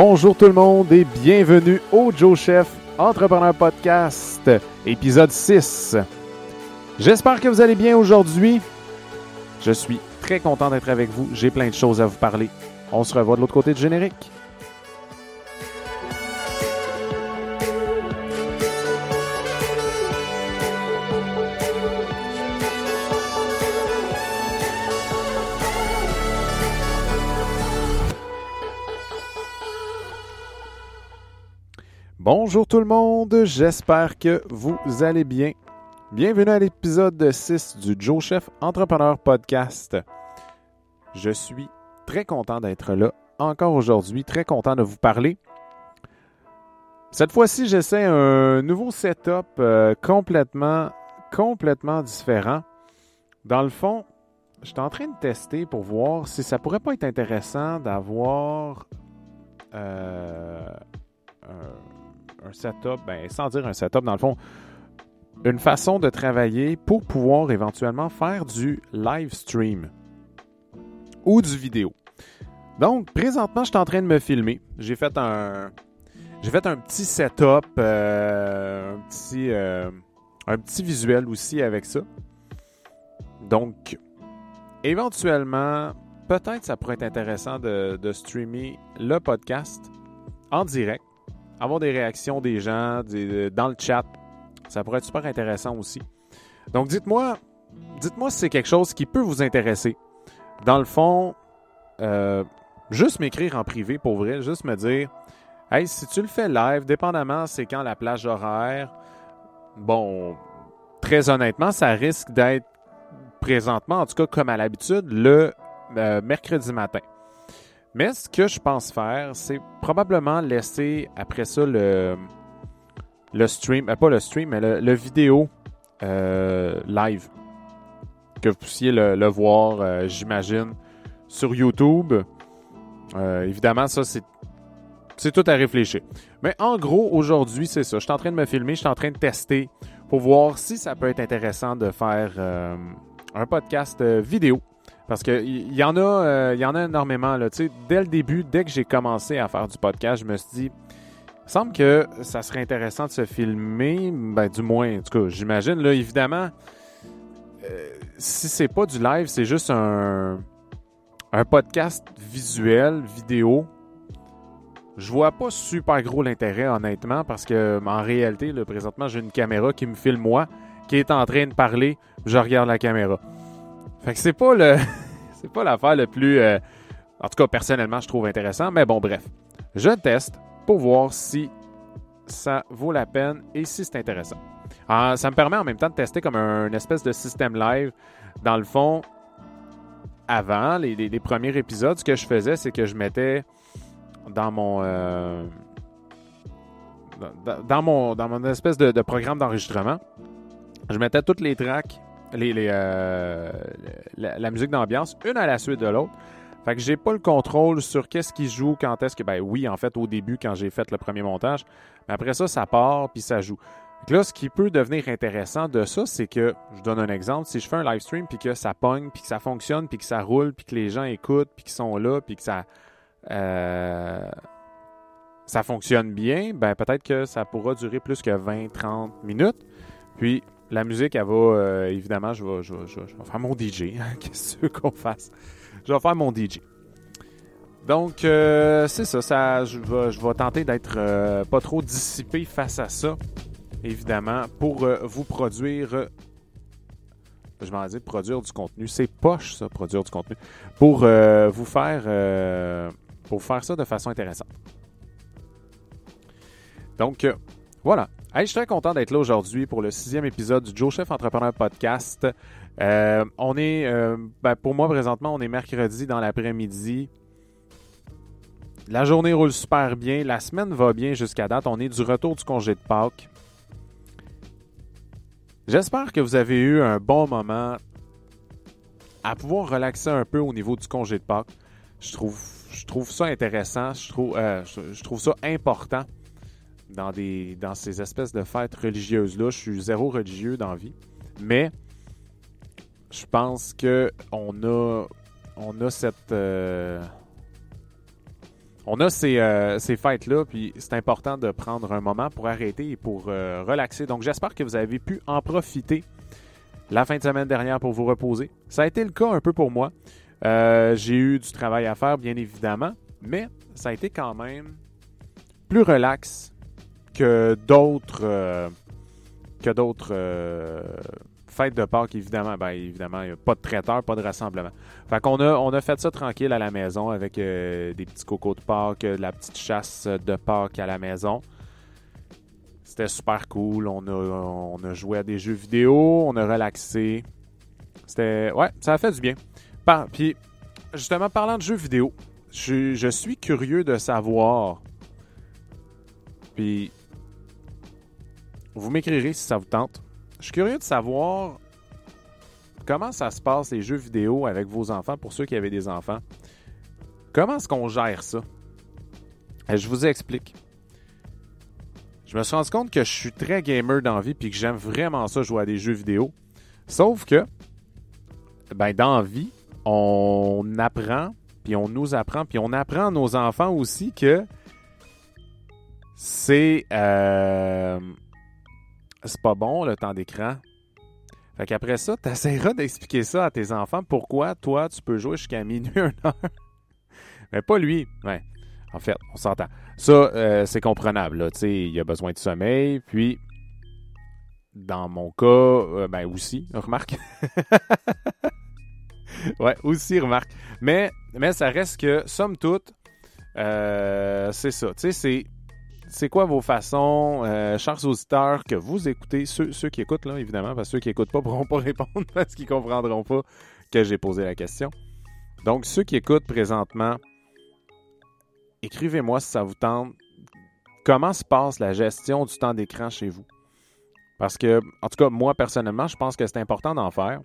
Bonjour tout le monde et bienvenue au Joe Chef Entrepreneur Podcast, épisode 6. J'espère que vous allez bien aujourd'hui. Je suis très content d'être avec vous. J'ai plein de choses à vous parler. On se revoit de l'autre côté du générique. Bonjour tout le monde, j'espère que vous allez bien. Bienvenue à l'épisode 6 du Joe Chef Entrepreneur Podcast. Je suis très content d'être là encore aujourd'hui, très content de vous parler. Cette fois-ci, j'essaie un nouveau setup euh, complètement, complètement différent. Dans le fond, je suis en train de tester pour voir si ça pourrait pas être intéressant d'avoir euh, un setup, ben, sans dire un setup, dans le fond, une façon de travailler pour pouvoir éventuellement faire du live stream ou du vidéo. Donc, présentement, je suis en train de me filmer. J'ai fait un, j'ai fait un petit setup, euh, un, petit, euh, un petit visuel aussi avec ça. Donc, éventuellement, peut-être ça pourrait être intéressant de, de streamer le podcast en direct, avoir des réactions des gens des, dans le chat. Ça pourrait être super intéressant aussi. Donc, dites-moi, dites-moi si c'est quelque chose qui peut vous intéresser. Dans le fond, euh, juste m'écrire en privé pour vrai, juste me dire Hey, si tu le fais live, dépendamment c'est quand la plage horaire, bon, très honnêtement, ça risque d'être présentement, en tout cas comme à l'habitude, le euh, mercredi matin. Mais ce que je pense faire, c'est probablement laisser après ça le, le stream, euh, pas le stream, mais le, vidéo euh, live. Que vous puissiez le, voir, euh, j'imagine, sur YouTube. Évidemment, ça, c'est, c'est tout à réfléchir. Mais en gros, aujourd'hui, c'est ça. Je suis en train de me filmer, je suis en train de tester pour voir si ça peut être intéressant de faire un podcast vidéo. Parce qu'il y, y, en a, euh, y en a énormément. Là. Dès le début, dès que j'ai commencé à faire du podcast, je me suis dit, il semble que ça serait intéressant de se filmer. Ben, du moins, en tout cas, j'imagine. Là, évidemment, euh, si c'est pas du live, c'est juste un, un podcast visuel, vidéo. Je vois pas super gros l'intérêt, honnêtement, parce que en réalité, là, présentement, j'ai une caméra qui me filme moi, qui est en train de parler, je regarde la caméra. Fait que c'est pas le. c'est pas l'affaire le plus. euh, en tout cas, personnellement, je trouve intéressant. Mais bon, bref. Je teste pour voir si ça vaut la peine et si c'est intéressant. Ah, ça me permet en même temps de tester comme un, espèce de système live. Dans le fond, avant, les, premiers épisodes, ce que je faisais, c'est que je mettais dans mon. euh, dans, mon, dans mon espèce de programme d'enregistrement, je mettais toutes les tracks, euh, la, musique d'ambiance, une à la suite de l'autre. Fait que j'ai pas le contrôle sur qu'est-ce qui joue, quand est-ce que. Ben oui, en fait, au début, quand j'ai fait le premier montage. Mais après ça, ça part puis ça joue. Que là, ce qui peut devenir intéressant de ça, c'est que, je donne un exemple, si je fais un live stream puis que ça pogne, puis que ça fonctionne, puis que ça roule, puis que les gens écoutent, puis qu'ils sont là, puis que ça. euh, ça fonctionne bien, ben peut-être que ça pourra durer plus que 20-30 minutes. Puis la musique, elle va, euh, évidemment, je vais, je, vais, faire mon DJ. Qu'est-ce que tu veux qu'on fasse? Je vais faire mon DJ. Donc, euh, c'est ça. Je vais, tenter d'être euh, pas trop dissipé face à ça, évidemment, pour euh, vous produire. je m'en dis produire du contenu. C'est poche, ça, produire du contenu. Pour vous faire. pour faire ça de façon intéressante. Donc, voilà. Je suis très content d'être là aujourd'hui pour le sixième épisode du Joe Chef Entrepreneur Podcast. Euh, on est, euh, ben, pour moi présentement, on est mercredi dans l'après-midi. La journée roule super bien. La semaine va bien jusqu'à date. On est du retour du congé de Pâques. J'espère que vous avez eu un bon moment à pouvoir relaxer un peu au niveau du congé de Pâques. Je trouve, je trouve ça intéressant. Je trouve, euh, je trouve ça important dans, des, dans ces espèces de fêtes religieuses-là. Je suis zéro religieux dans la vie. Mais je pense que on a, on a cette. euh, on a ces, euh, ces fêtes-là, puis c'est important de prendre un moment pour arrêter et pour euh, relaxer. Donc, j'espère que vous avez pu en profiter la fin de semaine dernière pour vous reposer. Ça a été le cas un peu pour moi. J'ai eu du travail à faire, bien évidemment, mais ça a été quand même plus relax que d'autres que d'autres fête de Pâques, évidemment, ben, évidemment, il n'y a pas de traiteur, pas de rassemblement. Fait qu'on a, on a fait ça tranquille à la maison avec euh, des petits cocos de Pâques, de la petite chasse de Pâques à la maison. C'était super cool. On a, on a joué à des jeux vidéo, on a relaxé. C'était. Ouais, ça a fait du bien. puis, justement, parlant de jeux vidéo, je, je suis curieux de savoir. Puis, vous m'écrirez si ça vous tente je suis curieux de savoir comment ça se passe les jeux vidéo avec vos enfants, pour ceux qui avaient des enfants. Comment est-ce qu'on gère ça? Euh, je vous explique. Je me suis rendu compte que je suis très gamer dans puis que j'aime vraiment ça jouer à des jeux vidéo. Sauf que, ben, dans vie, on apprend, puis on nous apprend, puis on apprend à nos enfants aussi que c'est. Euh, c'est pas bon le temps d'écran. Fait qu'après ça, tu essaieras d'expliquer ça à tes enfants pourquoi toi tu peux jouer jusqu'à minuit, une heure. Mais pas lui. Ouais. En fait, on s'entend. Ça, euh, c'est comprenable. Il y a besoin de sommeil. Puis, dans mon cas, euh, ben aussi, remarque. ouais, aussi, remarque. Mais, mais ça reste que, somme toute, euh, c'est ça. Tu sais, c'est c'est quoi vos façons, euh, chers auditeurs, que vous écoutez, ceux, qui écoutent, là, évidemment, parce que ceux qui n'écoutent pas pourront pas répondre parce qu'ils ne comprendront pas que j'ai posé la question. Donc, ceux qui écoutent présentement, écrivez-moi si ça vous tente. Comment se passe la gestion du temps d'écran chez vous? Parce que, en tout cas, moi, personnellement, je pense que c'est important d'en faire.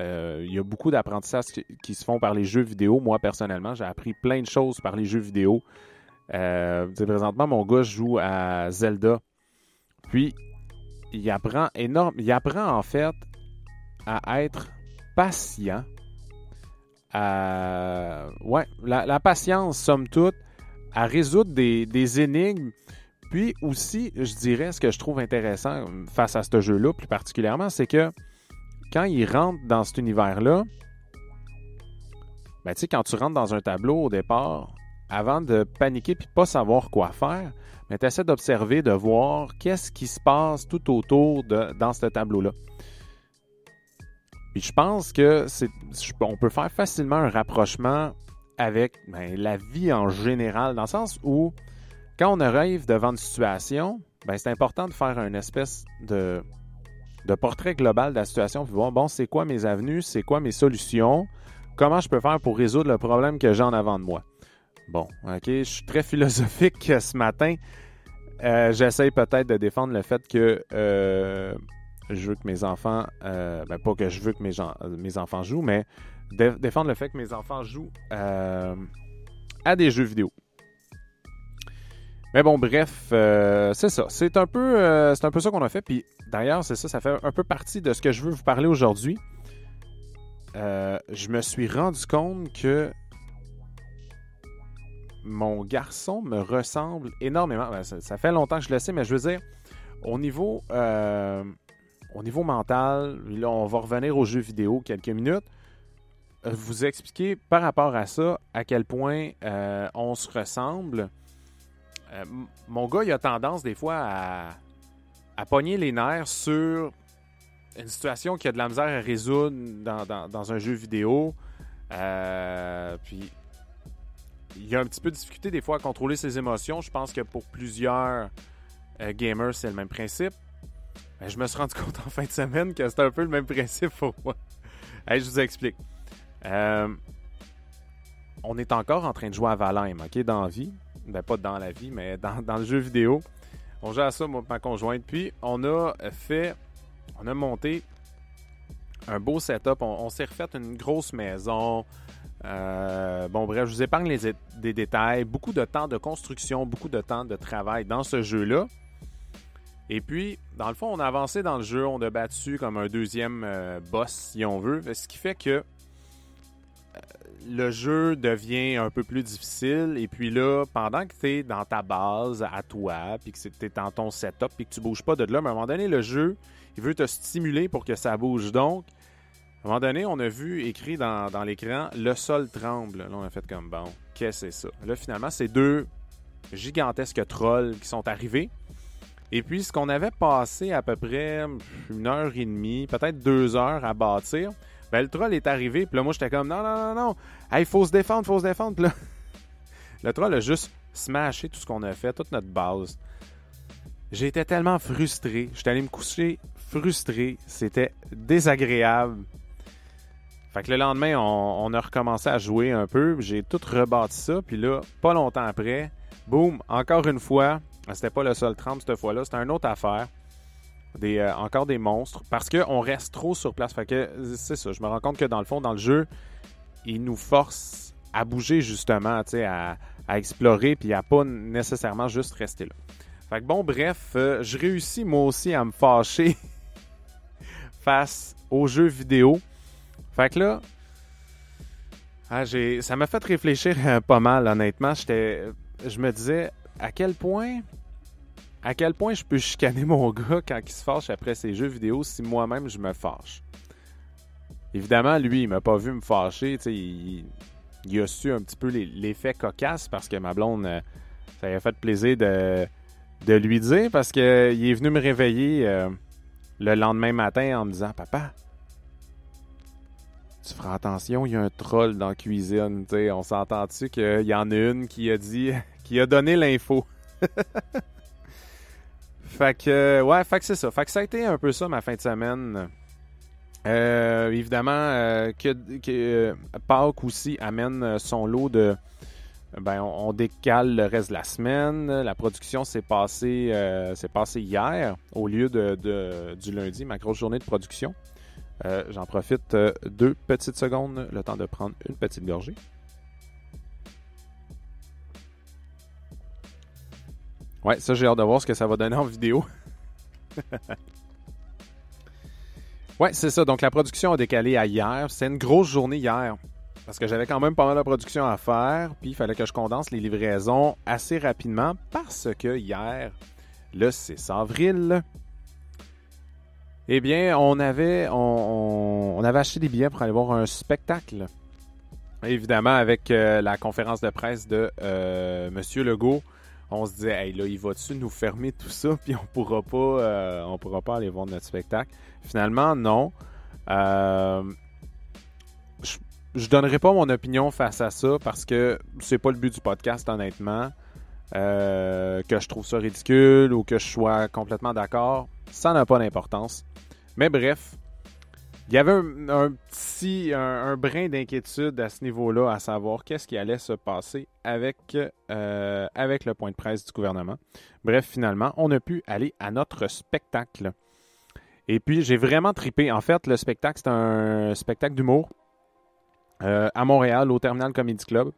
Euh, il y a beaucoup d'apprentissages qui, se font par les jeux vidéo. Moi, personnellement, j'ai appris plein de choses par les jeux vidéo. Euh, présentement, mon gars joue à Zelda. Puis, il apprend énorme. Il apprend en fait à être patient. À, ouais, la, patience, somme toute, à résoudre des, énigmes. Puis aussi, je dirais, ce que je trouve intéressant face à ce jeu-là, plus particulièrement, c'est que quand il rentre dans cet univers-là, ben, tu sais, quand tu rentres dans un tableau au départ, avant de paniquer puis pas savoir quoi faire, mais tu essaies d'observer, de voir qu'est-ce qui se passe tout autour de, dans ce tableau-là. Puis je pense que c'est, on peut faire facilement un rapprochement avec ben, la vie en général, dans le sens où quand on arrive devant une situation, ben, c'est important de faire une espèce de, de portrait global de la situation, puis voir, bon, c'est quoi mes avenues, c'est quoi mes solutions, comment je peux faire pour résoudre le problème que j'ai en avant de moi. Bon, ok, je suis très philosophique ce matin. Euh, j'essaye peut-être de défendre le fait que euh, je veux que mes enfants, euh, ben pas que je veux que mes, mes enfants jouent, mais défendre le fait que mes enfants jouent à des jeux vidéo. Mais bon, bref, c'est ça. C'est un peu, c'est un peu ça qu'on a fait. Puis d'ailleurs, c'est ça, ça fait un peu partie de ce que je veux vous parler aujourd'hui. je me suis rendu compte que mon garçon me ressemble énormément. Ben, ça, fait longtemps que je le sais, mais je veux dire, au niveau, euh, mental, là, on va revenir aux jeux vidéo quelques minutes. Euh, vous expliquer par rapport à ça à quel point euh, on se ressemble. mon gars, il a tendance des fois à, à pogner les nerfs sur une situation qui a de la misère à résoudre dans un jeu vidéo. puis il a un petit peu de difficulté des fois à contrôler ses émotions. Je pense que pour plusieurs euh, gamers, c'est le même principe. Mais je me suis rendu compte en fin de semaine que c'était un peu le même principe pour moi. je vous explique. Euh, on est encore en train de jouer à Valheim, OK, dans la vie. Ben, pas dans la vie, mais dans, le jeu vidéo. On joue à ça, moi, ma conjointe. Puis, on a fait, on a monté un beau setup. On, on s'est refait une grosse maison. Euh, bon, bref, je vous épargne les, des détails. Beaucoup de temps de construction, beaucoup de temps de travail dans ce jeu-là. Et puis, dans le fond, on a avancé dans le jeu, on a battu comme un deuxième euh, boss, si on veut. Ce qui fait que le jeu devient un peu plus difficile. Et puis là, pendant que tu es dans ta base à toi, puis que tu es dans ton setup, puis que tu bouges pas de là, à un moment donné, le jeu, il veut te stimuler pour que ça bouge. Donc, à un moment donné, on a vu écrit dans, dans l'écran le sol tremble. Là, on a fait comme bon, qu'est-ce que c'est ça? Là, finalement, c'est deux gigantesques trolls qui sont arrivés. Et puis, ce qu'on avait passé à peu près une heure et demie, peut-être deux heures à bâtir, ben, le troll est arrivé, puis là, moi, j'étais comme, non, non, non, non, il faut se défendre, faut se défendre. Puis là, le troll a juste smashé tout ce qu'on a fait, toute notre base. J'étais tellement frustré. J'étais allé me coucher frustré. C'était désagréable. Fait que le lendemain, on, a recommencé à jouer un peu. J'ai tout rebâti ça. Puis là, pas longtemps après, boum, encore une fois. C'était pas le seul trempe cette fois-là. C'était une autre affaire. Des, euh, encore des monstres. Parce qu'on reste trop sur place. Fait que c'est ça. Je me rends compte que dans le fond, dans le jeu, il nous force à bouger justement, à, à explorer, puis à pas nécessairement juste rester là. Fait que bon, bref, euh, je réussis moi aussi à me fâcher face aux jeux vidéo. Fait que là, ah, ça m'a fait réfléchir pas mal, honnêtement. Je me disais à quel point, à quel point je peux chicaner mon gars quand il se fâche après ses jeux vidéo si moi-même je me fâche? Évidemment, lui, il m'a pas vu me fâcher. Il, il, a su un petit peu l'effet cocasse parce que ma blonde, euh, ça lui a fait plaisir de, de lui dire parce qu'il est venu me réveiller euh, le lendemain matin en me disant Papa, tu feras attention, il y a un troll dans la cuisine. on s'entend-tu qu'il y en a une qui a dit, qui a donné l'info? fait que, ouais, fait que c'est ça. Fait que ça a été un peu ça ma fin de semaine. Euh, évidemment, euh, que, que Pâques aussi amène son lot de. Ben, on, décale le reste de la semaine. La production s'est passée, euh, passé hier au lieu de, du lundi, ma grosse journée de production. Euh, j'en profite euh, deux petites secondes, le temps de prendre une petite gorgée. Ouais, ça j'ai hâte de voir ce que ça va donner en vidéo. ouais, c'est ça. Donc la production a décalé à hier. C'est une grosse journée hier. Parce que j'avais quand même pas mal de production à faire. Puis il fallait que je condense les livraisons assez rapidement. Parce que hier, le 6 avril, eh bien, on avait, on, avait acheté des billets pour aller voir un spectacle. Évidemment, avec euh, la conférence de presse de euh, Monsieur Legault, on se disait, hey, là, il va-tu nous fermer tout ça, puis on pourra pas, euh, on pourra pas aller voir notre spectacle. Finalement, non. je, je donnerai pas mon opinion face à ça parce que c'est pas le but du podcast, honnêtement. que je trouve ça ridicule ou que je sois complètement d'accord, ça n'a pas d'importance. Mais bref, il y avait un, petit un, brin d'inquiétude à ce niveau-là, à savoir qu'est-ce qui allait se passer avec, euh, avec le point de presse du gouvernement. Bref, finalement, on a pu aller à notre spectacle. Et puis, j'ai vraiment tripé. En fait, le spectacle, c'est un spectacle d'humour euh, à Montréal, au Terminal Comedy Club.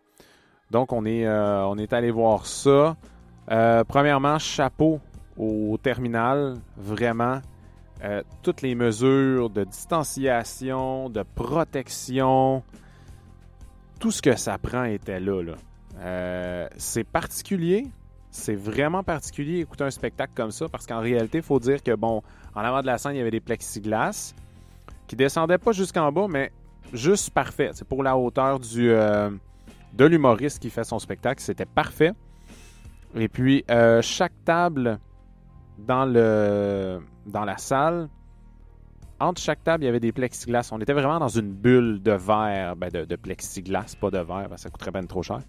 Donc, on est, euh, on est allé voir ça. premièrement, chapeau au terminal. Vraiment, euh, toutes les mesures de distanciation, de protection, tout ce que ça prend était là. Euh, c'est particulier, c'est vraiment particulier écouter un spectacle comme ça parce qu'en réalité, il faut dire que, bon, en avant de la scène, il y avait des plexiglas qui descendaient pas jusqu'en bas, mais juste parfait. C'est pour la hauteur euh, de l'humoriste qui fait son spectacle, c'était parfait. Et puis, chaque table dans, le, dans la salle, entre chaque table, il y avait des plexiglas. On était vraiment dans une bulle de verre, ben de, plexiglas, pas de verre, ça coûterait bien trop cher.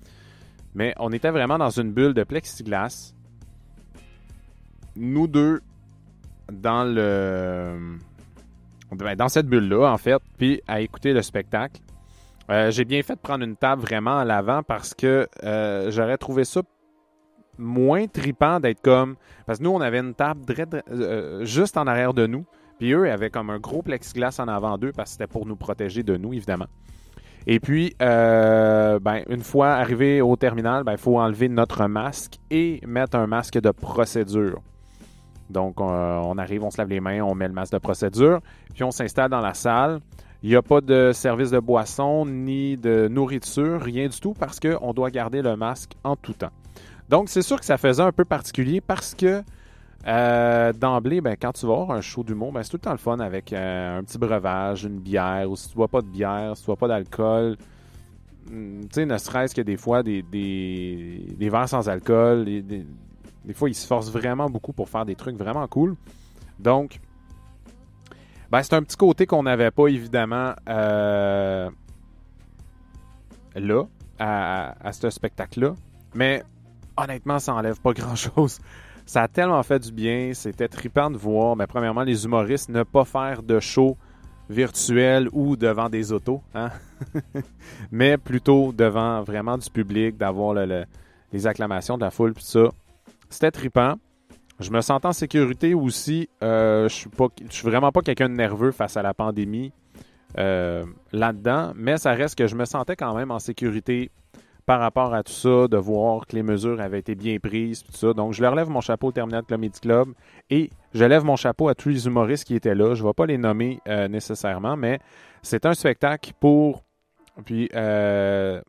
Mais on était vraiment dans une bulle de plexiglas. Nous deux, dans le. Ben, dans cette bulle-là, en fait, puis à écouter le spectacle. Euh, j'ai bien fait de prendre une table vraiment à l'avant parce que euh, j'aurais trouvé ça moins tripant d'être comme. Parce que nous, on avait une table euh, juste en arrière de nous. Puis eux avaient comme un gros plexiglas en avant d'eux parce que c'était pour nous protéger de nous, évidemment. Et puis, euh, ben, une fois arrivé au terminal, il ben, faut enlever notre masque et mettre un masque de procédure. Donc, on arrive, on se lave les mains, on met le masque de procédure, puis on s'installe dans la salle. Il n'y a pas de service de boisson ni de nourriture, rien du tout, parce qu'on doit garder le masque en tout temps. Donc, c'est sûr que ça faisait un peu particulier parce que euh, d'emblée, ben, quand tu vas voir un show d'humour, ben, c'est tout le temps le fun avec euh, un petit breuvage, une bière, ou si tu bois pas de bière, si tu bois pas d'alcool. Hmm, tu sais, ne serait-ce que des fois des, des, verres sans alcool. Des, des, fois, ils se forcent vraiment beaucoup pour faire des trucs vraiment cool. Donc, ben, c'est un petit côté qu'on n'avait pas évidemment euh, là, à, à ce spectacle-là. Mais honnêtement, ça enlève pas grand-chose. Ça a tellement fait du bien. C'était trippant de voir, mais premièrement, les humoristes ne pas faire de show virtuel ou devant des autos, hein? mais plutôt devant vraiment du public, d'avoir les acclamations de la foule, tout ça. C'était trippant. Je me sentais en sécurité aussi. Euh, je suis suis vraiment pas quelqu'un de nerveux face à la pandémie euh, là-dedans, mais ça reste que je me sentais quand même en sécurité par rapport à tout ça, de voir que les mesures avaient été bien prises, tout ça. Donc, je leur lève mon chapeau au Terminal Comedy Club et je lève mon chapeau à tous les humoristes qui étaient là. Je ne vais pas les nommer euh, nécessairement, mais c'est un spectacle pour. Puis, euh,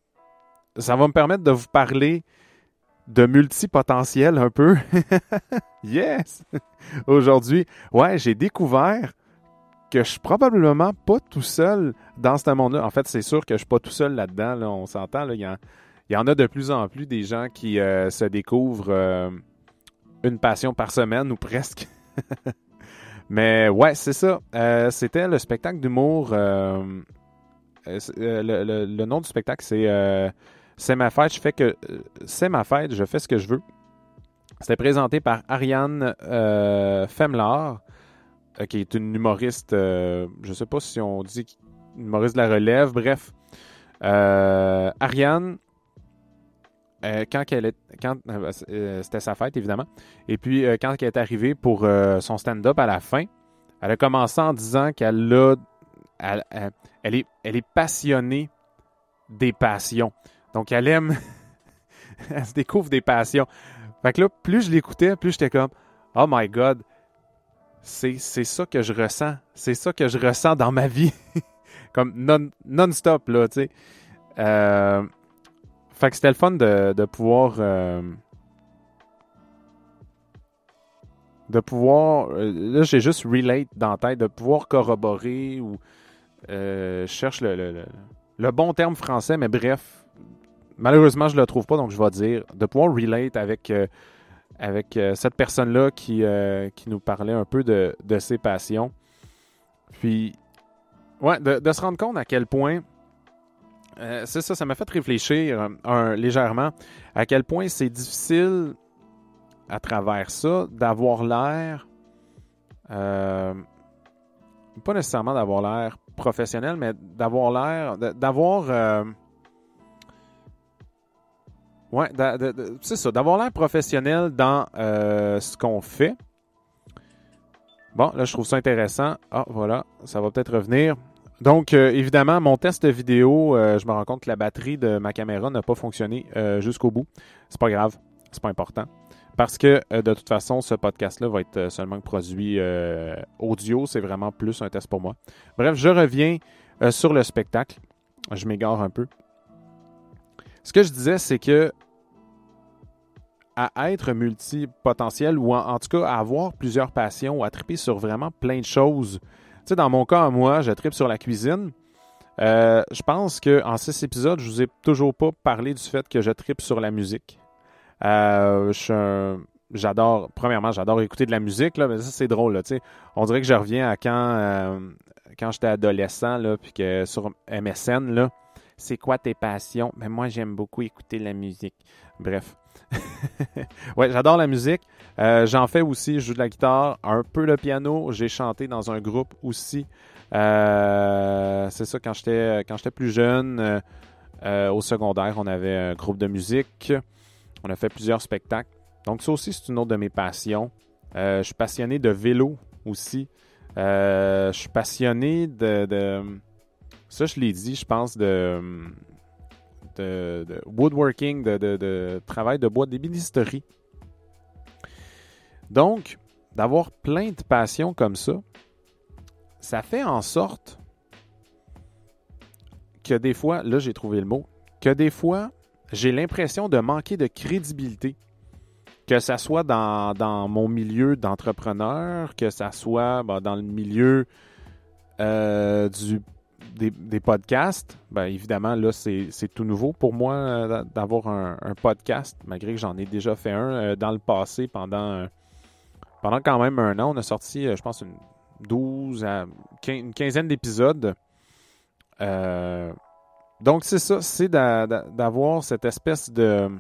ça va me permettre de vous parler de multipotentiel un peu. yes! Aujourd'hui, ouais, j'ai découvert que je suis probablement pas tout seul dans ce monde-là. En fait, c'est sûr que je suis pas tout seul là-dedans. Là, on s'entend. Il y il y en a de plus en plus des gens qui euh, se découvrent euh, une passion par semaine ou presque. Mais ouais, c'est ça. Euh, c'était le spectacle d'humour. Le, nom du spectacle, c'est C'est ma fête. Je fais que c'est ma fête. Je fais ce que je veux. C'était présenté par Ariane Femlar, qui est une humoriste. je sais pas si on dit humoriste de la relève. Bref, Ariane euh, quand elle est, quand euh, euh, c'était sa fête évidemment, et puis quand elle est arrivée pour son stand-up à la fin, elle a commencé en disant qu'elle a, elle, est, elle est passionnée des passions. Donc elle aime, elle se découvre des passions. Fait que là, plus je l'écoutais, plus j'étais comme, oh my God, c'est, c'est ça que je ressens, c'est ça que je ressens dans ma vie, comme non, non-stop là, tu sais. Euh, fait que c'était le fun de, pouvoir. Euh, de pouvoir. Euh, là, j'ai juste relate dans la tête, de pouvoir corroborer ou. Euh, je cherche le, le, bon terme français, mais bref. Malheureusement, je ne le trouve pas, donc je vais dire. De pouvoir relate avec, avec cette personne-là qui, qui nous parlait un peu de, de ses passions. Puis. Ouais, de, de se rendre compte à quel point euh, c'est ça, ça m'a fait réfléchir euh, légèrement à quel point c'est difficile à travers ça d'avoir l'air, euh, pas nécessairement d'avoir l'air professionnel, mais d'avoir l'air, d'avoir, ouais, c'est ça, d'avoir l'air professionnel dans ce qu'on fait. Bon, là, je trouve ça intéressant. Ah, voilà, ça va peut-être revenir. Donc, euh, évidemment, mon test vidéo, euh, je me rends compte que la batterie de ma caméra n'a pas fonctionné euh, jusqu'au bout. C'est pas grave, c'est pas important. Parce que de toute façon, ce podcast-là va être seulement produit audio. C'est vraiment plus un test pour moi. Bref, je reviens sur le spectacle. Je m'égare un peu. Ce que je disais, c'est que à être multipotentiel ou en, tout cas à avoir plusieurs passions ou à triper sur vraiment plein de choses dans mon cas, moi, je tripe sur la cuisine. Euh, je pense qu'en six épisodes, je vous ai toujours pas parlé du fait que je tripe sur la musique. Euh, j'adore, premièrement, j'adore écouter de la musique, là, mais ça, c'est drôle. Là, on dirait que je reviens à quand, euh, quand j'étais adolescent, là, puis que sur MSN, là, c'est quoi tes passions? Mais moi, j'aime beaucoup écouter la musique. Bref. ouais, j'adore la musique. Euh, j'en fais aussi, je joue de la guitare, un peu le piano. J'ai chanté dans un groupe aussi. Euh, c'est ça, quand j'étais plus jeune, euh, au secondaire, on avait un groupe de musique. On a fait plusieurs spectacles. Donc ça aussi, c'est une autre de mes passions. je suis passionné de vélo aussi. je suis passionné de, ça, je l'ai dit, je pense, de, de, woodworking, de, travail de bois, d'ébénisterie. Donc, d'avoir plein de passions comme ça, ça fait en sorte que des fois, là j'ai trouvé le mot, que des fois, j'ai l'impression de manquer de crédibilité. Que ça soit dans, mon milieu d'entrepreneur, que ça soit ben, dans le milieu euh, du, des, podcasts. Ben, évidemment, là, c'est tout nouveau pour moi euh, d'avoir un, podcast, malgré que j'en ai déjà fait un euh, dans le passé pendant, pendant quand même un an. On a sorti, je pense, une 12 à une quinzaine d'épisodes. donc, c'est ça, c'est d'avoir cette espèce de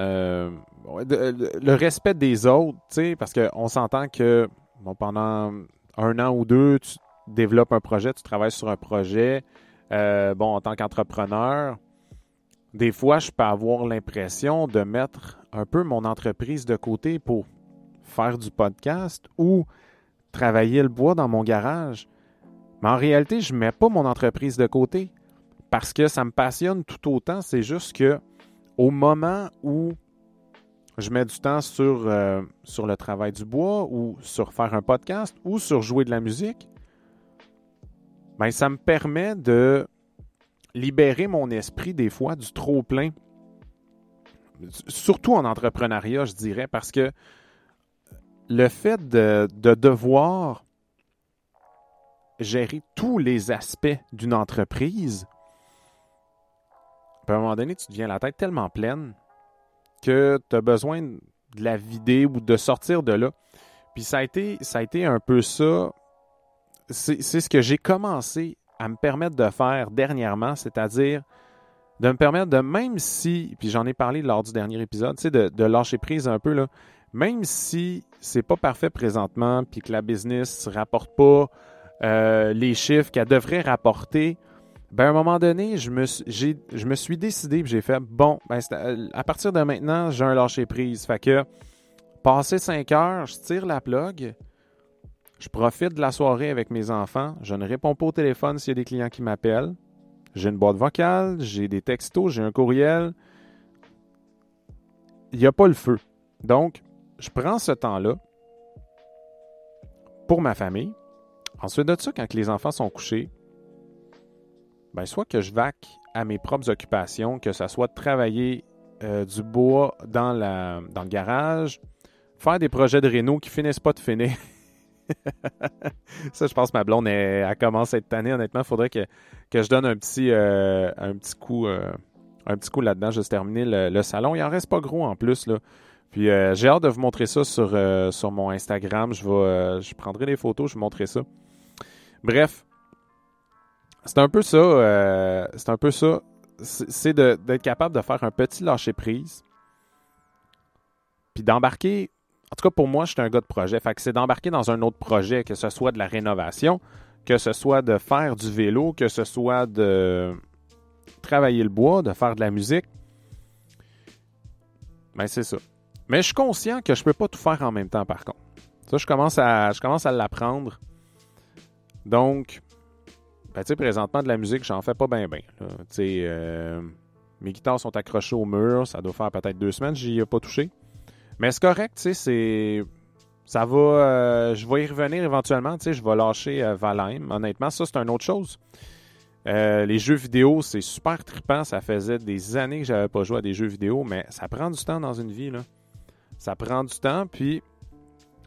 euh, le respect des autres, parce qu'on s'entend que pendant un an ou deux, tu développes un projet, tu travailles sur un projet. Euh, bon, en tant qu'entrepreneur, des fois, je peux avoir l'impression de mettre un peu mon entreprise de côté pour faire du podcast ou travailler le bois dans mon garage. Mais en réalité, je ne mets pas mon entreprise de côté parce que ça me passionne tout autant. C'est juste que au moment où je mets du temps sur, euh, sur le travail du bois ou sur faire un podcast ou sur jouer de la musique, ben, ça me permet de libérer mon esprit des fois du trop plein. Surtout en entrepreneuriat, je dirais, parce que le fait de, de devoir gérer tous les aspects d'une entreprise, à un moment donné, tu deviens la tête tellement pleine que tu as besoin de la vider ou de sortir de là. Puis ça a été, ça a été un peu ça. C'est ce que j'ai commencé à me permettre de faire dernièrement, c'est-à-dire de me permettre de, même si, puis j'en ai parlé lors du dernier épisode, tu sais, de, lâcher prise un peu, là, même si c'est pas parfait présentement, puis que la business ne rapporte pas euh, les chiffres qu'elle devrait rapporter, ben, à un moment donné, je me, je me suis décidé, j'ai fait, bon, ben, euh, à partir de maintenant, j'ai un lâcher prise. Fait que, passé 5 heures, je tire la plug, je profite de la soirée avec mes enfants, je ne réponds pas au téléphone s'il y a des clients qui m'appellent, j'ai une boîte vocale, j'ai des textos, j'ai un courriel. Il n'y a pas le feu. Donc, je prends ce temps-là pour ma famille. Ensuite de ça, quand les enfants sont couchés, ben, soit que je vaque à mes propres occupations, que ce soit de travailler euh, du bois dans, dans le garage, faire des projets de réno qui finissent pas de finir. ça, je pense que ma blonde, elle, elle commence cette année. Honnêtement, il faudrait que, je donne un petit, euh, un petit coup, euh, coup là-dedans, juste terminer le, salon. Il en reste pas gros en plus. Là. Puis j'ai hâte de vous montrer ça sur, sur mon Instagram. Je, vais, je prendrai des photos, je vous montrerai ça. Bref, c'est un peu ça. Euh, c'est un peu ça. C'est d'être capable de faire un petit lâcher-prise. Puis d'embarquer. En tout cas, pour moi, je suis un gars de projet. Fait que c'est d'embarquer dans un autre projet, que ce soit de la rénovation, que ce soit de faire du vélo, que ce soit de travailler le bois, de faire de la musique. Ben, c'est ça. Mais je suis conscient que je peux pas tout faire en même temps, par contre. Ça, je commence à, je commence à l'apprendre. Donc, ben, présentement, de la musique, j'en fais pas bien, bien. Euh, mes guitares sont accrochées au mur. Ça doit faire peut-être deux semaines, j'y ai pas touché. Mais c'est correct, tu sais, c'est. Ça va. Euh, je vais y revenir éventuellement, je vais lâcher euh, Valheim. Honnêtement, ça, c'est une autre chose. les jeux vidéo, c'est super trippant. Ça faisait des années que j'avais pas joué à des jeux vidéo, mais ça prend du temps dans une vie, là. Ça prend du temps, puis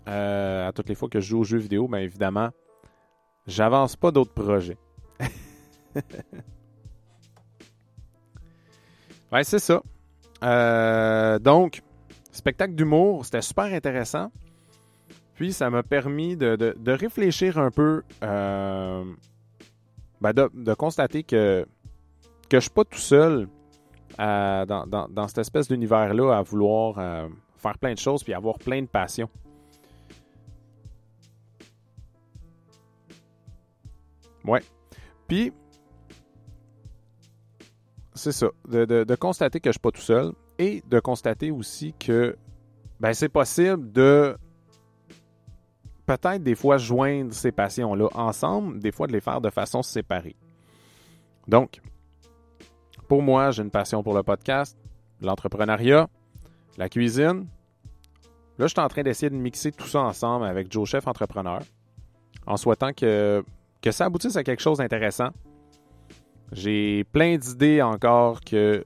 à toutes les fois que je joue aux jeux vidéo, bien évidemment, j'avance pas d'autres projets. ouais, c'est ça. Euh, donc, spectacle d'humour, c'était super intéressant. Puis, ça m'a permis de, réfléchir un peu, euh, ben de, constater que, que je ne suis pas tout seul dans, cette espèce d'univers-là à vouloir euh, faire plein de choses puis avoir plein de passion. Ouais. Puis, c'est ça. De, constater que je ne suis pas tout seul et de constater aussi que ben, c'est possible de peut-être des fois joindre ces passions-là ensemble, des fois de les faire de façon séparée. Donc, pour moi, j'ai une passion pour le podcast, l'entrepreneuriat, la cuisine. Là, je suis en train d'essayer de mixer tout ça ensemble avec Joe Chef Entrepreneur, en souhaitant que que ça aboutisse à quelque chose d'intéressant. J'ai plein d'idées encore que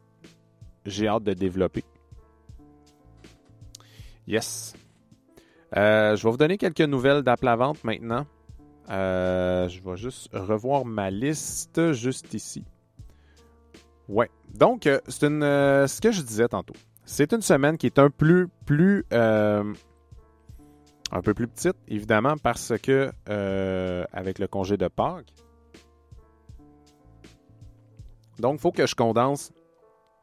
j'ai hâte de développer. Yes. Euh, je vais vous donner quelques nouvelles d'app la vente maintenant. Euh, je vais juste revoir ma liste juste ici. Ouais. Donc, euh, c'est ce que je disais tantôt. C'est une semaine qui est un plus plus un peu plus petite, évidemment, parce que avec le congé de Pâques. Donc, il faut que je condense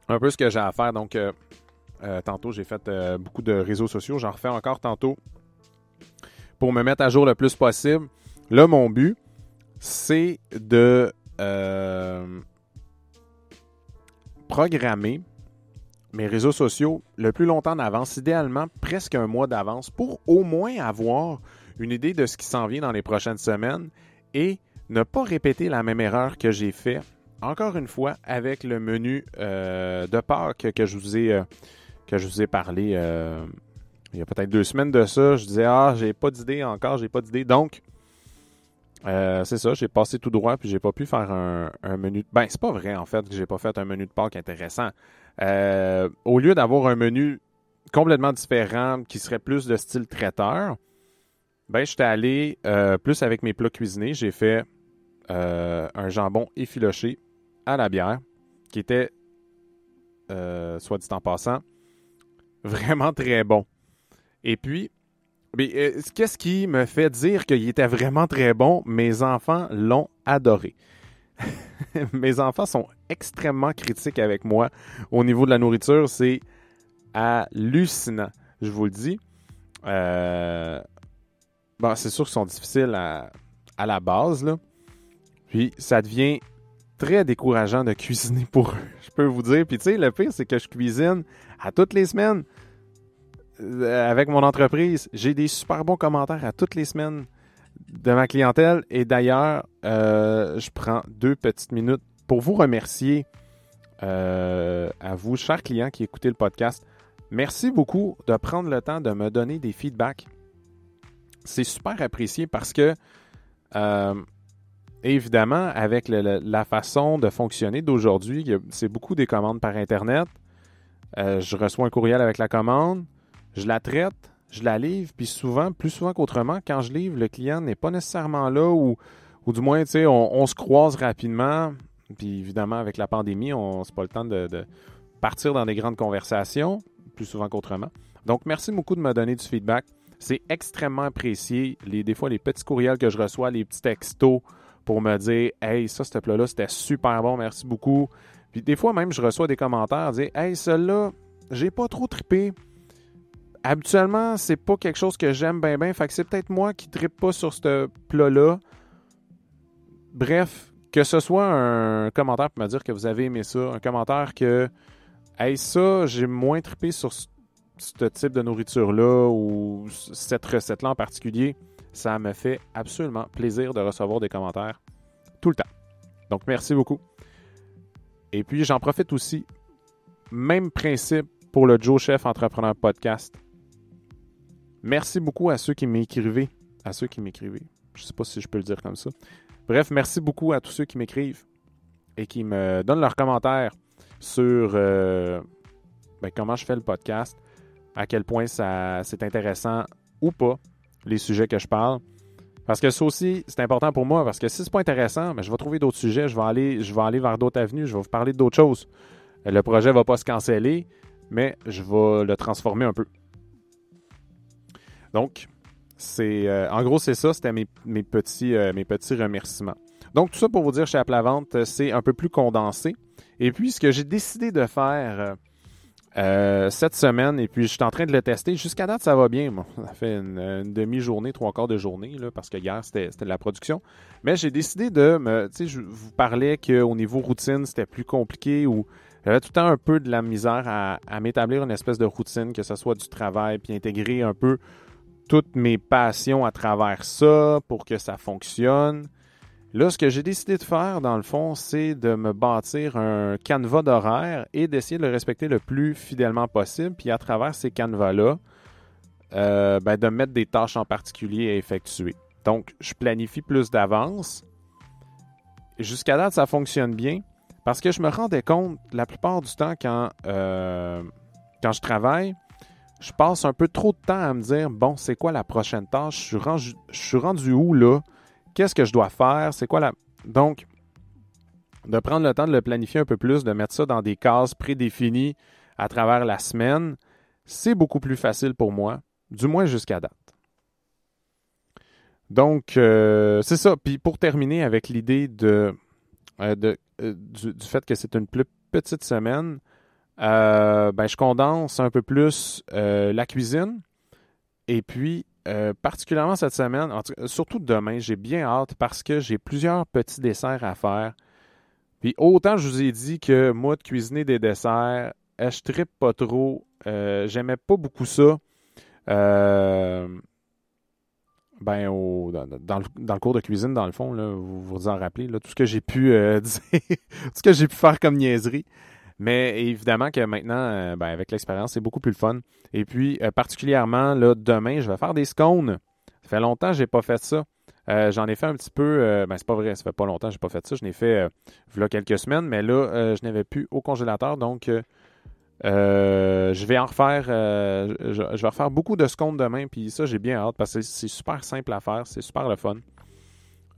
un peu ce que j'ai à faire. Donc, tantôt, j'ai fait beaucoup de réseaux sociaux. J'en refais encore tantôt pour me mettre à jour le plus possible. Là, mon but, c'est de euh, programmer mes réseaux sociaux le plus longtemps d'avance, idéalement presque un mois d'avance, pour au moins avoir une idée de ce qui s'en vient dans les prochaines semaines et ne pas répéter la même erreur que j'ai fait, encore une fois, avec le menu euh, de Pâques que je vous ai, euh, que je vous ai parlé il y a peut-être deux semaines de ça. Je disais, ah, j'ai pas d'idée encore, j'ai pas d'idée. Donc, euh, c'est ça, j'ai passé tout droit puis j'ai pas pu faire un, menu. Ben, c'est pas vrai en fait que j'ai pas fait un menu de Pâques intéressant. Euh, au lieu d'avoir un menu complètement différent qui serait plus de style traiteur, ben, j'étais allé euh, plus avec mes plats cuisinés. J'ai fait un jambon effiloché à la bière qui était, soit dit en passant, vraiment très bon. Et puis, euh, qu'est-ce qui me fait dire qu'il était vraiment très bon? Mes enfants l'ont adoré. Mes enfants sont extrêmement critiques avec moi au niveau de la nourriture. C'est hallucinant, je vous le dis. Euh, bon, c'est sûr qu'ils sont difficiles à, à la base. Puis ça devient très décourageant de cuisiner pour eux, je peux vous dire. Puis tu sais, le pire, c'est que je cuisine à toutes les semaines. Euh, avec mon entreprise, j'ai des super bons commentaires à toutes les semaines de ma clientèle. Et d'ailleurs, euh, je prends deux petites minutes pour vous remercier euh, à vous, chers clients qui écoutez le podcast. Merci beaucoup de prendre le temps de me donner des feedbacks. C'est super apprécié parce que, évidemment, avec la façon de fonctionner d'aujourd'hui, c'est beaucoup des commandes par Internet. je reçois un courriel avec la commande je la traite, je la livre, puis souvent, plus souvent qu'autrement, quand je livre, le client n'est pas nécessairement là ou, du moins, tu sais, on, se croise rapidement. Puis évidemment, avec la pandémie, on n'a pas le temps de, partir dans des grandes conversations, plus souvent qu'autrement. Donc, merci beaucoup de me donner du feedback. C'est extrêmement apprécié. Les, des fois, les petits courriels que je reçois, les petits textos pour me dire Hey, ça, ce plat-là, c'était super bon, merci beaucoup. Puis des fois, même, je reçois des commentaires, dire Hey, celui-là, j'ai pas trop trippé habituellement, c'est pas quelque chose que j'aime bien, bien. Fait que c'est peut-être moi qui trippe pas sur ce plat-là. Bref, que ce soit un commentaire pour me dire que vous avez aimé ça, un commentaire que, hey, ça, j'ai moins trippé sur ce type de nourriture-là ou cette recette-là en particulier, ça me fait absolument plaisir de recevoir des commentaires tout le temps. Donc, merci beaucoup. Et puis, j'en profite aussi. Même principe pour le Joe Chef Entrepreneur Podcast. Merci beaucoup à ceux qui m'écrivaient. À ceux qui m'écrivaient. Je ne sais pas si je peux le dire comme ça. Bref, merci beaucoup à tous ceux qui m'écrivent et qui me donnent leurs commentaires sur euh, ben, comment je fais le podcast, à quel point ça, c'est intéressant ou pas, les sujets que je parle. Parce que ça aussi, c'est important pour moi, parce que si c'est pas intéressant, ben, je vais trouver d'autres sujets, je vais aller, vers d'autres avenues, je vais vous parler d'autres choses. Le projet ne va pas se canceller, mais je vais le transformer un peu. Donc, c'est euh, en gros, c'est ça. C'était mes, petits, euh, mes petits remerciements. Donc, tout ça pour vous dire, chez Apple Vente, euh, c'est un peu plus condensé. Et puis, ce que j'ai décidé de faire cette semaine, et puis je suis en train de le tester, jusqu'à date, ça va bien. ça fait une, demi-journée, trois quarts de journée, là, parce que hier, c'était de la production. Mais j'ai décidé de me. Tu sais, je vous parlais qu'au niveau routine, c'était plus compliqué ou j'avais tout le temps un peu de la misère à, à m'établir une espèce de routine, que ce soit du travail, puis intégrer un peu toutes mes passions à travers ça pour que ça fonctionne. Là, ce que j'ai décidé de faire, dans le fond, c'est de me bâtir un canevas d'horaire et d'essayer de le respecter le plus fidèlement possible. Puis à travers ces canevas-là, euh, ben, de mettre des tâches en particulier à effectuer. Donc, je planifie plus d'avance jusqu'à date, ça fonctionne bien parce que je me rendais compte la plupart du temps quand, euh, quand je travaille, je passe un peu trop de temps à me dire bon, c'est quoi la prochaine tâche? Je suis rendu, je suis rendu où là? Qu'est-ce que je dois faire? C'est quoi la. Donc, de prendre le temps de le planifier un peu plus, de mettre ça dans des cases prédéfinies à travers la semaine, c'est beaucoup plus facile pour moi, du moins jusqu'à date. Donc, euh, c'est ça. Puis pour terminer avec l'idée de, euh, euh, du, fait que c'est une plus petite semaine, ben, je condense un peu plus la cuisine. Et puis, particulièrement cette semaine, surtout demain, j'ai bien hâte parce que j'ai plusieurs petits desserts à faire. Puis autant je vous ai dit que moi, de cuisiner des desserts, je trippe pas trop. J'aimais pas beaucoup ça. Euh, ben, dans, le, cours de cuisine, dans le fond, vous vous en rappelez, tout ce que j'ai pu euh, dire, tout ce que j'ai pu faire comme niaiserie. Mais évidemment que maintenant, euh, ben, avec l'expérience, c'est beaucoup plus le fun. Et puis, euh, particulièrement, là, demain, je vais faire des scones. Ça fait longtemps que je n'ai pas fait ça. J'en ai fait un petit peu. ben, c'est pas vrai, ça fait pas longtemps que j'ai pas fait ça. Je l'ai fait quelques semaines, mais là, je n'avais plus au congélateur. Donc, euh, je vais en refaire, euh, je, vais refaire beaucoup de scones demain, puis ça j'ai bien hâte parce que c'est super simple à faire, c'est super le fun.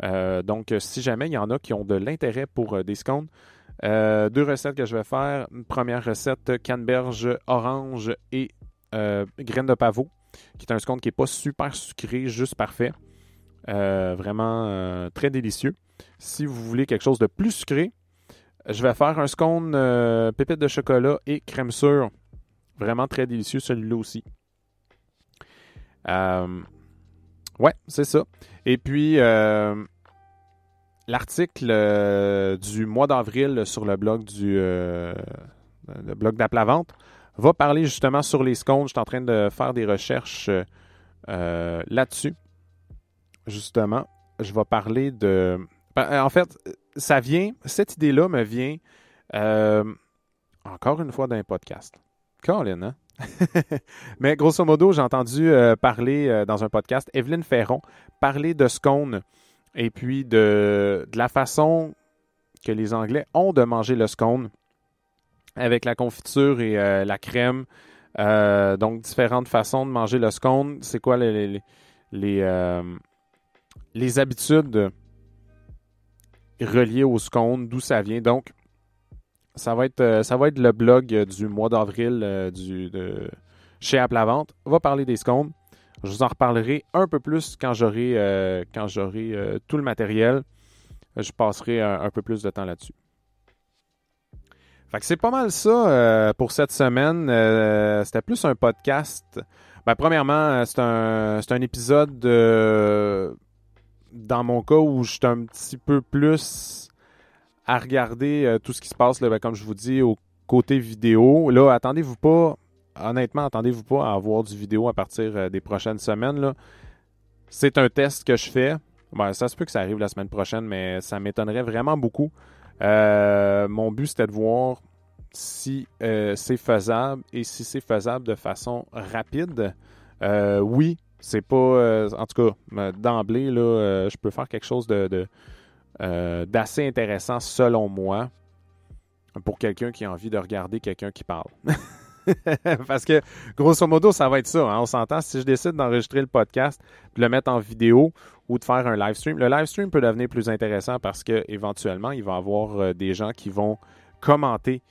Euh, donc si jamais il y en a qui ont de l'intérêt pour des scones, deux recettes que je vais faire. Première recette canneberge orange et graines de pavot, qui est un scone qui n'est pas super sucré, juste parfait. vraiment très délicieux. Si vous voulez quelque chose de plus sucré, je vais faire un scone euh, pépite de chocolat et crème sûre. Vraiment très délicieux, celui-là aussi. Euh, ouais, c'est ça. Et puis, euh, l'article du mois d'avril sur le blog du blog d'Aplavente va parler justement sur les scones. Je suis en train de faire des recherches là-dessus. Justement, je vais parler de. Ben, en fait, ça vient, cette idée-là me vient euh, encore une fois d'un podcast. Colin, hein? Mais grosso modo, j'ai entendu euh, parler euh, dans un podcast, Evelyne Ferron, parler de scone et puis de, la façon que les Anglais ont de manger le scone avec la confiture et la crème. donc, différentes façons de manger le scone. C'est quoi les, les, les habitudes relié au scone, d'où ça vient? Donc, ça va être, euh, ça va être le blog du mois d'avril euh, de, chez Aplavente. On va parler des scones. Je vous en reparlerai un peu plus quand j'aurai, euh, j'aurai tout le matériel. Je passerai un, peu plus de temps là-dessus. Fait que c'est pas mal ça pour cette semaine. c'était plus un podcast. Ben, premièrement, c'est un, un épisode de dans mon cas où je suis un petit peu plus à regarder euh, tout ce qui se passe, ben, comme je vous dis, au côté vidéo, là, attendez-vous pas, honnêtement, attendez-vous pas à avoir du vidéo à partir euh, des prochaines semaines. C'est un test que je fais. Ben, ça se peut que ça arrive la semaine prochaine, mais ça m'étonnerait vraiment beaucoup. Euh, mon but, c'était de voir si c'est faisable et si c'est faisable de façon rapide. oui, c'est pas. Euh, en tout cas, d'emblée, euh, je peux faire quelque chose euh, d'assez intéressant selon moi pour quelqu'un qui a envie de regarder quelqu'un qui parle. Parce que, grosso modo, ça va être ça. Hein, on s'entend. Si je décide d'enregistrer le podcast, de le mettre en vidéo ou de faire un live stream, le live stream peut devenir plus intéressant parce qu'éventuellement, il va y avoir des gens qui vont commenter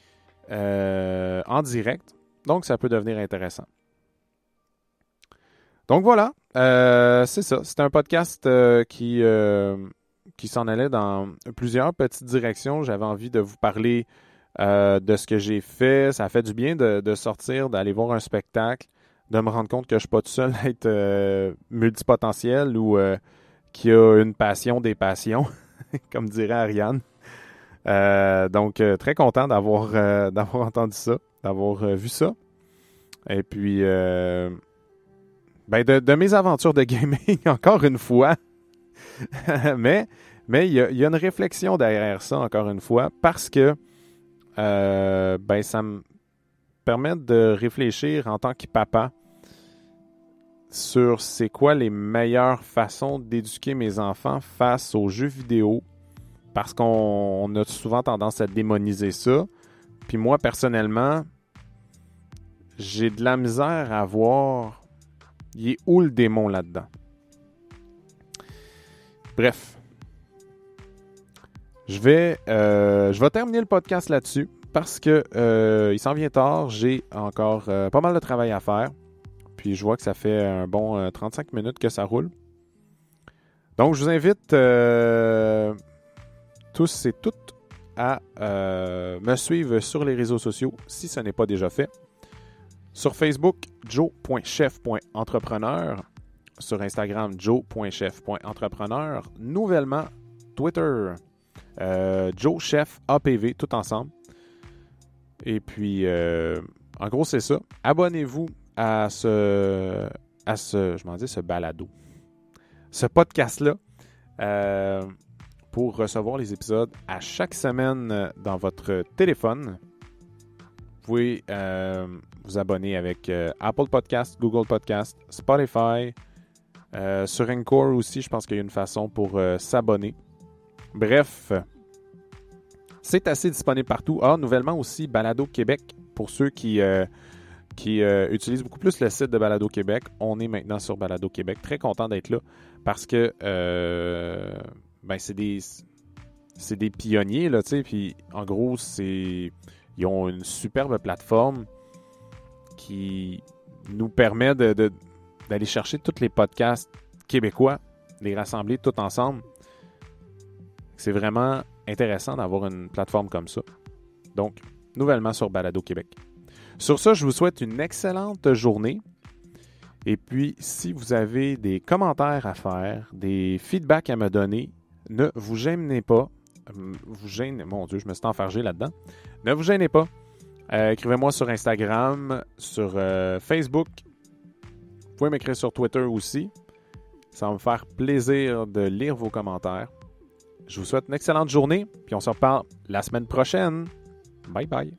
en direct. Donc, ça peut devenir intéressant. Donc voilà, euh, c'est ça. C'est un podcast euh, qui, euh, qui s'en allait dans plusieurs petites directions. J'avais envie de vous parler de ce que j'ai fait. Ça fait du bien de, sortir, d'aller voir un spectacle, de me rendre compte que je ne suis pas tout seul à être multipotentiel ou qui a une passion des passions, comme dirait Ariane. donc, très content d'avoir entendu ça, d'avoir vu ça. Et puis, ben de, mes aventures de gaming, encore une fois. mais mais il y, a une réflexion derrière ça, encore une fois, parce que euh, ben, ça me permet de réfléchir en tant que papa sur c'est quoi les meilleures façons d'éduquer mes enfants face aux jeux vidéo parce qu'on a souvent tendance à démoniser ça. Puis moi, personnellement, j'ai de la misère à voir il est où le démon là-dedans. Bref. Je vais, euh, je vais terminer le podcast là-dessus parce que euh, il s'en vient tard. J'ai encore euh, pas mal de travail à faire. Puis je vois que ça fait un bon 35 minutes que ça roule. Donc je vous invite tous et toutes à me suivre sur les réseaux sociaux si ce n'est pas déjà fait. Sur Facebook, joe.chef.entrepreneur. Sur Instagram, joe.chef.entrepreneur. Nouvellement, Twitter, Joe Chef APV, tout ensemble. Et puis, euh, en gros, c'est ça. Abonnez-vous à ce, je m'en dis, ce balado, ce podcast-là, euh, pour recevoir les épisodes à chaque semaine dans votre téléphone. Vous pouvez euh, vous abonner avec euh, Apple Podcast, Google Podcast, Spotify. Euh, sur Encore aussi, je pense qu'il y a une façon pour s'abonner. Bref, c'est assez disponible partout. Ah, nouvellement aussi, Balado Québec, pour ceux qui, qui utilisent beaucoup plus le site de Balado Québec. On est maintenant sur Balado Québec. Très content d'être là parce que ben, c'est des, c'est des pionniers. Puis en gros, c'est ils ont une superbe plateforme qui nous permet d'aller chercher tous les podcasts québécois, les rassembler tous ensemble. C'est vraiment intéressant d'avoir une plateforme comme ça. Donc, nouvellement sur Balado Québec. Sur ça, je vous souhaite une excellente journée. Et puis, si vous avez des commentaires à faire, des feedbacks à me donner, ne vous gênez pas. Vous gênez, mon Dieu, je me suis enfargé là-dedans. Ne vous gênez pas. Euh, écrivez-moi sur Instagram, sur euh, Facebook. Vous pouvez m'écrire sur Twitter aussi. Ça va me faire plaisir de lire vos commentaires. Je vous souhaite une excellente journée, puis on se reparle la semaine prochaine. Bye bye.